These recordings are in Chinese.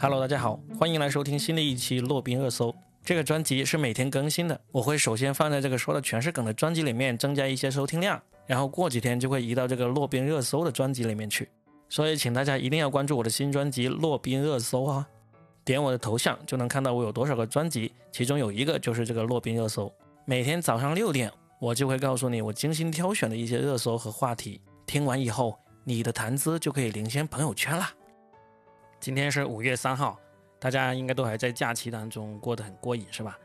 Hello，大家好，欢迎来收听新的一期洛宾热搜。这个专辑是每天更新的，我会首先放在这个说的全是梗的专辑里面增加一些收听量，然后过几天就会移到这个洛宾热搜的专辑里面去。所以请大家一定要关注我的新专辑《洛宾热搜》啊！点我的头像就能看到我有多少个专辑，其中有一个就是这个洛宾热搜。每天早上六点，我就会告诉你我精心挑选的一些热搜和话题。听完以后，你的谈资就可以领先朋友圈啦。今天是五月三号，大家应该都还在假期当中过得很过瘾，是吧？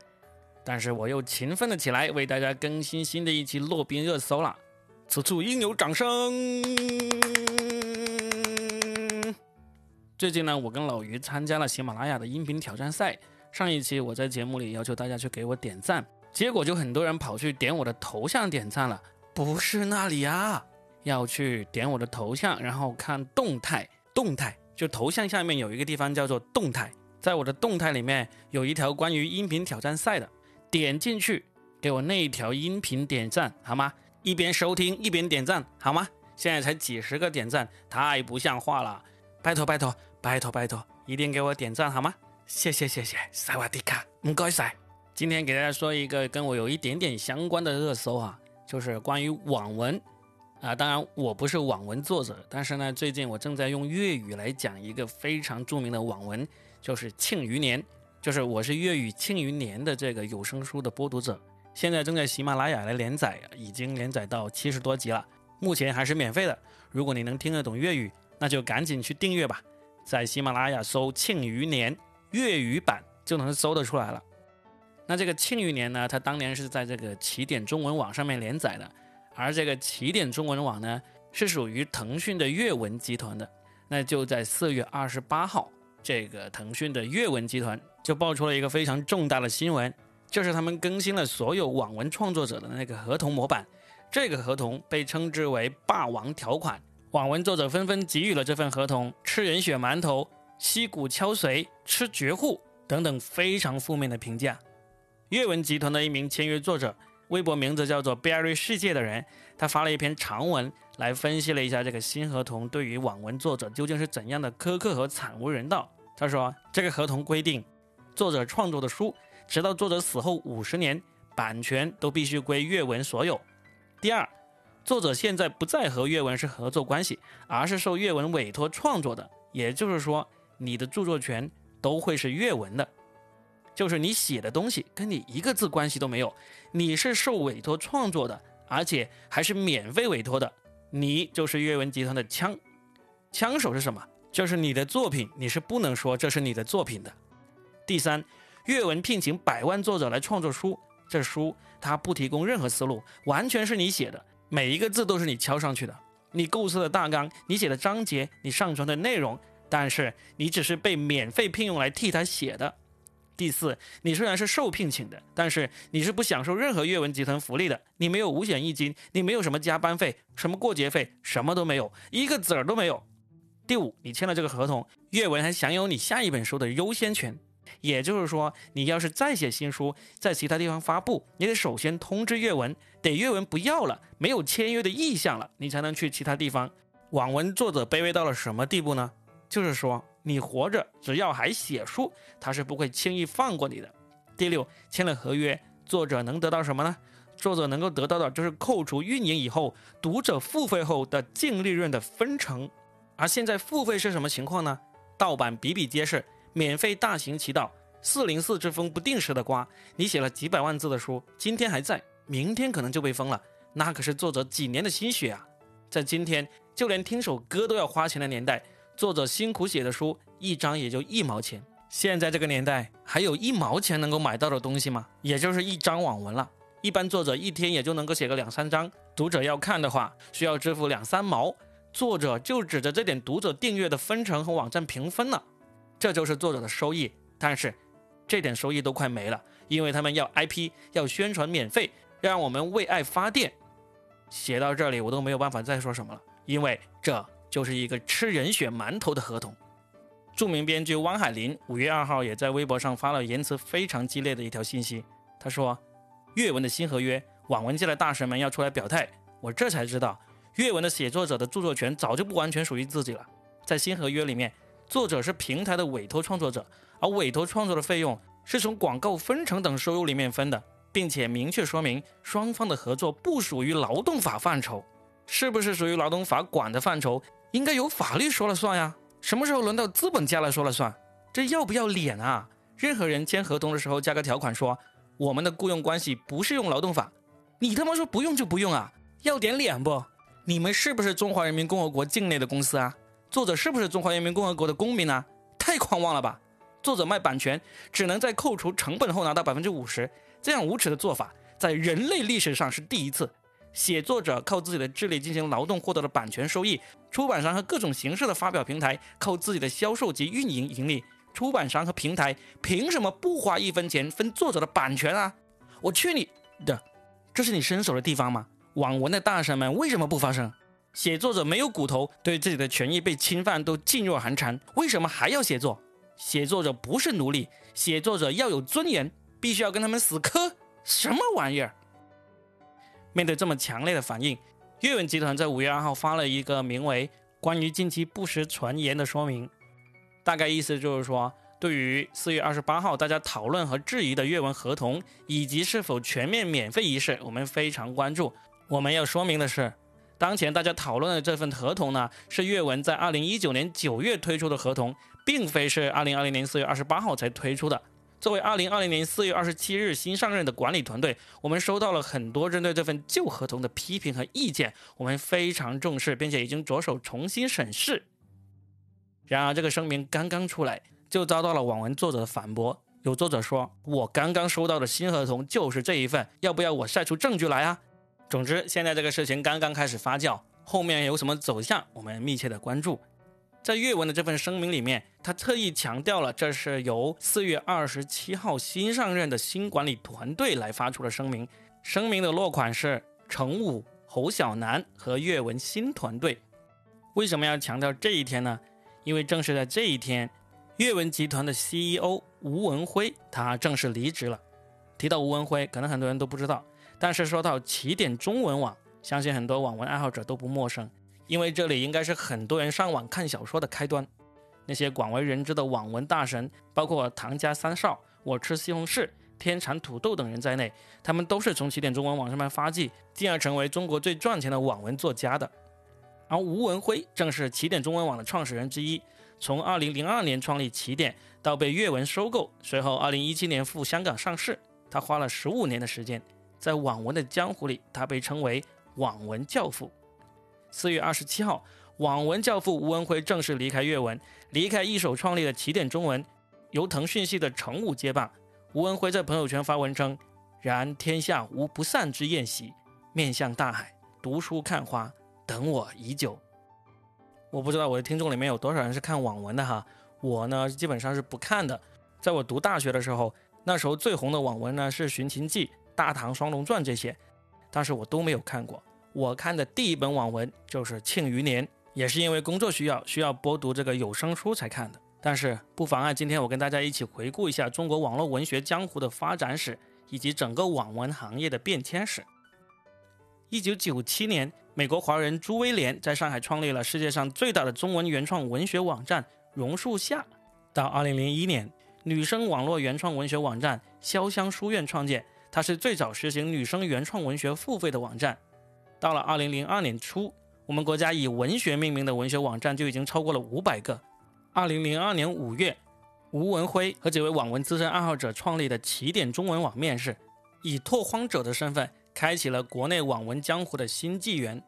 但是我又勤奋了起来，为大家更新新的一期洛宾热搜了，此处应有掌声。最近呢，我跟老于参加了喜马拉雅的音频挑战赛。上一期我在节目里要求大家去给我点赞，结果就很多人跑去点我的头像点赞了。不是那里啊，要去点我的头像，然后看动态。动态就头像下面有一个地方叫做动态，在我的动态里面有一条关于音频挑战赛的，点进去给我那一条音频点赞好吗？一边收听一边点赞好吗？现在才几十个点赞，太不像话了。拜托拜托拜托拜托，一定给我点赞好吗？谢谢谢谢，萨瓦迪卡，唔该晒。今天给大家说一个跟我有一点点相关的热搜啊，就是关于网文啊。当然我不是网文作者，但是呢，最近我正在用粤语来讲一个非常著名的网文，就是《庆余年》，就是我是粤语《庆余年》的这个有声书的播读者，现在正在喜马拉雅来连载，已经连载到七十多集了，目前还是免费的。如果你能听得懂粤语。那就赶紧去订阅吧，在喜马拉雅搜《庆余年》粤语版就能搜得出来了。那这个《庆余年》呢，它当年是在这个起点中文网上面连载的，而这个起点中文网呢，是属于腾讯的阅文集团的。那就在四月二十八号，这个腾讯的阅文集团就爆出了一个非常重大的新闻，就是他们更新了所有网文创作者的那个合同模板，这个合同被称之为“霸王条款”。网文作者纷纷给予了这份合同“吃人血馒头”“吸骨敲髓”“吃绝户”等等非常负面的评价。阅文集团的一名签约作者，微博名字叫做 “Berry 世界”的人，他发了一篇长文来分析了一下这个新合同对于网文作者究竟是怎样的苛刻和惨无人道。他说，这个合同规定，作者创作的书，直到作者死后五十年，版权都必须归阅文所有。第二。作者现在不再和阅文是合作关系，而是受阅文委托创作的。也就是说，你的著作权都会是阅文的，就是你写的东西跟你一个字关系都没有。你是受委托创作的，而且还是免费委托的，你就是阅文集团的枪。枪手是什么？就是你的作品，你是不能说这是你的作品的。第三，阅文聘请百万作者来创作书，这书他不提供任何思路，完全是你写的。每一个字都是你敲上去的，你构思的大纲，你写的章节，你上传的内容，但是你只是被免费聘用来替他写的。第四，你虽然是受聘请的，但是你是不享受任何阅文集团福利的，你没有五险一金，你没有什么加班费，什么过节费，什么都没有，一个子儿都没有。第五，你签了这个合同，阅文还享有你下一本书的优先权。也就是说，你要是再写新书，在其他地方发布，你得首先通知阅文，得阅文不要了，没有签约的意向了，你才能去其他地方。网文作者卑微到了什么地步呢？就是说，你活着只要还写书，他是不会轻易放过你的。第六，签了合约，作者能得到什么呢？作者能够得到的就是扣除运营以后读者付费后的净利润的分成。而现在付费是什么情况呢？盗版比比皆是。免费大行其道，四零四之风不定时的刮。你写了几百万字的书，今天还在，明天可能就被封了。那可是作者几年的心血啊！在今天，就连听首歌都要花钱的年代，作者辛苦写的书，一张也就一毛钱。现在这个年代，还有一毛钱能够买到的东西吗？也就是一张网文了。一般作者一天也就能够写个两三张，读者要看的话，需要支付两三毛，作者就指着这点读者订阅的分成和网站评分了。这就是作者的收益，但是这点收益都快没了，因为他们要 IP，要宣传免费，让我们为爱发电。写到这里，我都没有办法再说什么了，因为这就是一个吃人血馒头的合同。著名编剧汪海林五月二号也在微博上发了言辞非常激烈的一条信息，他说：“阅文的新合约，网文界的大神们要出来表态。”我这才知道，阅文的写作者的著作权早就不完全属于自己了，在新合约里面。作者是平台的委托创作者，而委托创作的费用是从广告分成等收入里面分的，并且明确说明双方的合作不属于劳动法范畴。是不是属于劳动法管的范畴，应该由法律说了算呀？什么时候轮到资本家来说了算？这要不要脸啊？任何人签合同的时候加个条款说，我们的雇佣关系不适用劳动法，你他妈说不用就不用啊？要点脸不？你们是不是中华人民共和国境内的公司啊？作者是不是中华人民共和国的公民啊？太狂妄了吧！作者卖版权只能在扣除成本后拿到百分之五十，这样无耻的做法在人类历史上是第一次。写作者靠自己的智力进行劳动获得了版权收益，出版商和各种形式的发表平台靠自己的销售及运营盈利。出版商和平台凭什么不花一分钱分作者的版权啊？我去你的！这是你伸手的地方吗？网文的大神们为什么不发声？写作者没有骨头，对自己的权益被侵犯都噤若寒蝉，为什么还要写作？写作者不是奴隶，写作者要有尊严，必须要跟他们死磕！什么玩意儿？面对这么强烈的反应，阅文集团在五月二号发了一个名为《关于近期不实传言的说明》，大概意思就是说，对于四月二十八号大家讨论和质疑的阅文合同以及是否全面免费一事，我们非常关注。我们要说明的是，当前大家讨论的这份合同呢，是阅文在二零一九年九月推出的合同，并非是二零二零年四月二十八号才推出的。作为二零二零年四月二十七日新上任的管理团队，我们收到了很多针对这份旧合同的批评和意见，我们非常重视，并且已经着手重新审视。然而，这个声明刚刚出来，就遭到了网文作者的反驳。有作者说：“我刚刚收到的新合同就是这一份，要不要我晒出证据来啊？”总之，现在这个事情刚刚开始发酵，后面有什么走向，我们密切的关注。在阅文的这份声明里面，他特意强调了这是由四月二十七号新上任的新管理团队来发出的声明。声明的落款是程武、侯小南和阅文新团队。为什么要强调这一天呢？因为正是在这一天，阅文集团的 CEO 吴文辉他正式离职了。提到吴文辉，可能很多人都不知道，但是说到起点中文网，相信很多网文爱好者都不陌生。因为这里应该是很多人上网看小说的开端，那些广为人知的网文大神，包括唐家三少、我吃西红柿、天蚕土豆等人在内，他们都是从起点中文网上面发迹，进而成为中国最赚钱的网文作家的。而吴文辉正是起点中文网的创始人之一，从2002年创立起点到被阅文收购，随后2017年赴香港上市，他花了15年的时间，在网文的江湖里，他被称为网文教父。四月二十七号，网文教父吴文辉正式离开阅文，离开一手创立的起点中文，由腾讯系的程武接棒。吴文辉在朋友圈发文称：“然天下无不散之宴席，面向大海，读书看花，等我已久。”我不知道我的听众里面有多少人是看网文的哈，我呢基本上是不看的。在我读大学的时候，那时候最红的网文呢是《寻秦记》《大唐双龙传》这些，但是我都没有看过。我看的第一本网文就是《庆余年》，也是因为工作需要，需要播读这个有声书才看的。但是不妨碍今天我跟大家一起回顾一下中国网络文学江湖的发展史，以及整个网文行业的变迁史。一九九七年，美国华人朱威廉在上海创立了世界上最大的中文原创文学网站“榕树下”。到二零零一年，女生网络原创文学网站“潇湘书院”创建，它是最早实行女生原创文学付费的网站。到了二零零二年初，我们国家以文学命名的文学网站就已经超过了五百个。二零零二年五月，吴文辉和几位网文资深爱好者创立的起点中文网面世，以拓荒者的身份开启了国内网文江湖的新纪元。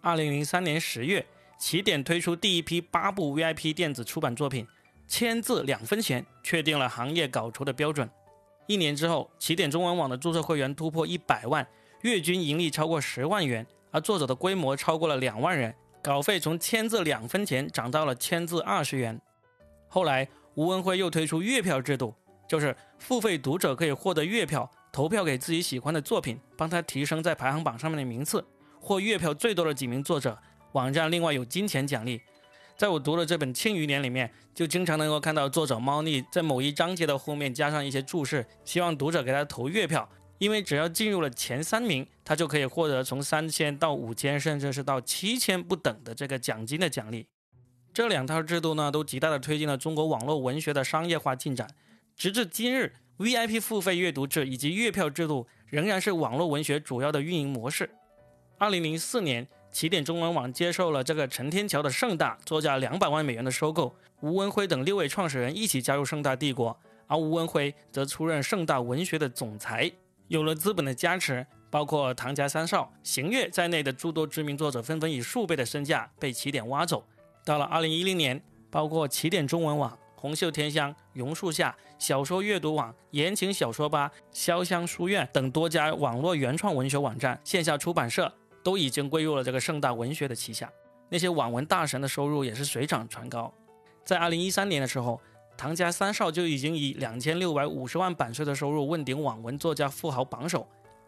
二零零三年十月，起点推出第一批八部 VIP 电子出版作品，千字两分钱，确定了行业稿酬的标准。一年之后，起点中文网的注册会员突破一百万。月均盈利超过十万元，而作者的规模超过了两万人，稿费从千字两分钱涨到了千字二十元。后来，吴文辉又推出月票制度，就是付费读者可以获得月票，投票给自己喜欢的作品，帮他提升在排行榜上面的名次。获月票最多的几名作者，网站另外有金钱奖励。在我读的这本《庆余年》里面，就经常能够看到作者猫腻在某一章节的后面加上一些注释，希望读者给他投月票。因为只要进入了前三名，他就可以获得从三千到五千，甚至是到七千不等的这个奖金的奖励。这两套制度呢，都极大的推进了中国网络文学的商业化进展。直至今日，VIP 付费阅读制以及月票制度仍然是网络文学主要的运营模式。二零零四年，起点中文网接受了这个陈天桥的盛大作价两百万美元的收购，吴文辉等六位创始人一起加入盛大帝国，而吴文辉则出任盛大文学的总裁。有了资本的加持，包括唐家三少、邢月在内的诸多知名作者纷纷以数倍的身价被起点挖走。到了二零一零年，包括起点中文网、红袖添香、榕树下、小说阅读网、言情小说吧、潇湘书院等多家网络原创文学网站、线下出版社都已经归入了这个盛大文学的旗下。那些网文大神的收入也是水涨船高。在二零一三年的时候。唐家三少就已经以两千六百五十万版税的收入问鼎网文作家富豪榜首，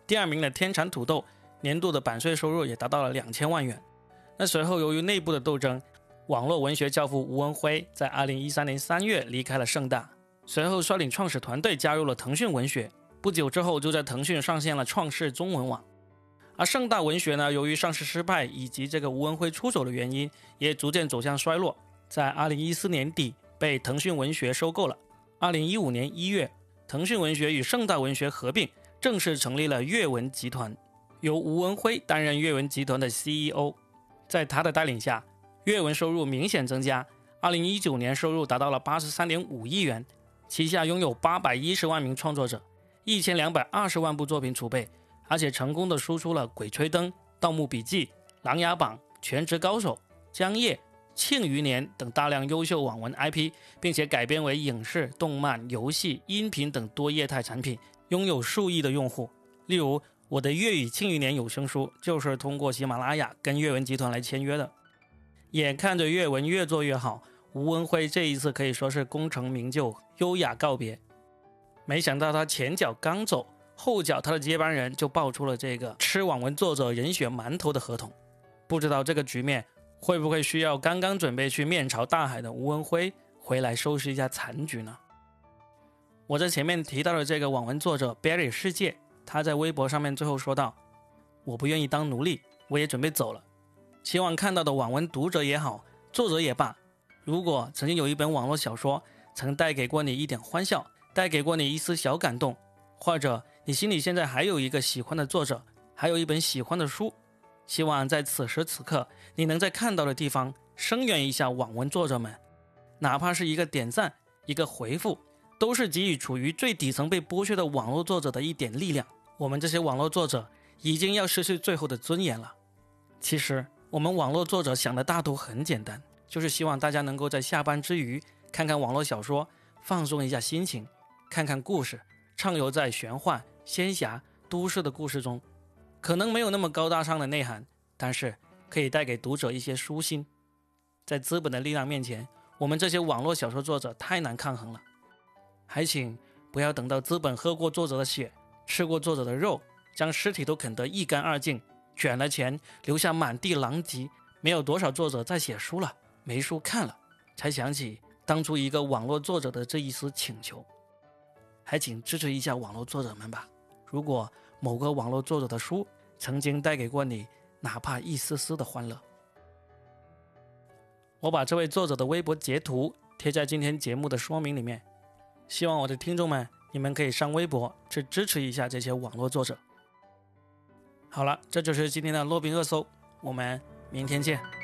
第二名的天蚕土豆年度的版税收入也达到了两千万元。那随后由于内部的斗争，网络文学教父吴文辉在二零一三年三月离开了盛大，随后率领创始团队加入了腾讯文学，不久之后就在腾讯上线了创世中文网。而盛大文学呢，由于上市失败以及这个吴文辉出走的原因，也逐渐走向衰落，在二零一四年底。被腾讯文学收购了。二零一五年一月，腾讯文学与盛大文学合并，正式成立了阅文集团，由吴文辉担任阅文集团的 CEO。在他的带领下，阅文收入明显增加。二零一九年收入达到了八十三点五亿元，旗下拥有八百一十万名创作者，一千两百二十万部作品储备，而且成功的输出了《鬼吹灯》《盗墓笔记》《琅琊榜》《全职高手》《江夜》。《庆余年》等大量优秀网文 IP，并且改编为影视、动漫、游戏、音频等多业态产品，拥有数亿的用户。例如，我的粤语《庆余年》有声书就是通过喜马拉雅跟阅文集团来签约的。眼看着阅文越做越好，吴文辉这一次可以说是功成名就，优雅告别。没想到他前脚刚走，后脚他的接班人就爆出了这个吃网文作者人血馒头的合同。不知道这个局面。会不会需要刚刚准备去面朝大海的吴文辉回来收拾一下残局呢？我在前面提到的这个网文作者 Berry 世界，他在微博上面最后说道：“我不愿意当奴隶，我也准备走了。希望看到的网文读者也好，作者也罢，如果曾经有一本网络小说曾带给过你一点欢笑，带给过你一丝小感动，或者你心里现在还有一个喜欢的作者，还有一本喜欢的书。”希望在此时此刻，你能在看到的地方声援一下网文作者们，哪怕是一个点赞、一个回复，都是给予处于最底层被剥削的网络作者的一点力量。我们这些网络作者已经要失去最后的尊严了。其实，我们网络作者想的大图很简单，就是希望大家能够在下班之余看看网络小说，放松一下心情，看看故事，畅游在玄幻、仙侠、都市的故事中。可能没有那么高大上的内涵，但是可以带给读者一些舒心。在资本的力量面前，我们这些网络小说作者太难抗衡了。还请不要等到资本喝过作者的血，吃过作者的肉，将尸体都啃得一干二净，卷了钱，留下满地狼藉。没有多少作者在写书了，没书看了，才想起当初一个网络作者的这一丝请求。还请支持一下网络作者们吧。如果某个网络作者的书曾经带给过你哪怕一丝丝的欢乐，我把这位作者的微博截图贴在今天节目的说明里面，希望我的听众们你们可以上微博去支持一下这些网络作者。好了，这就是今天的洛宾热搜，我们明天见。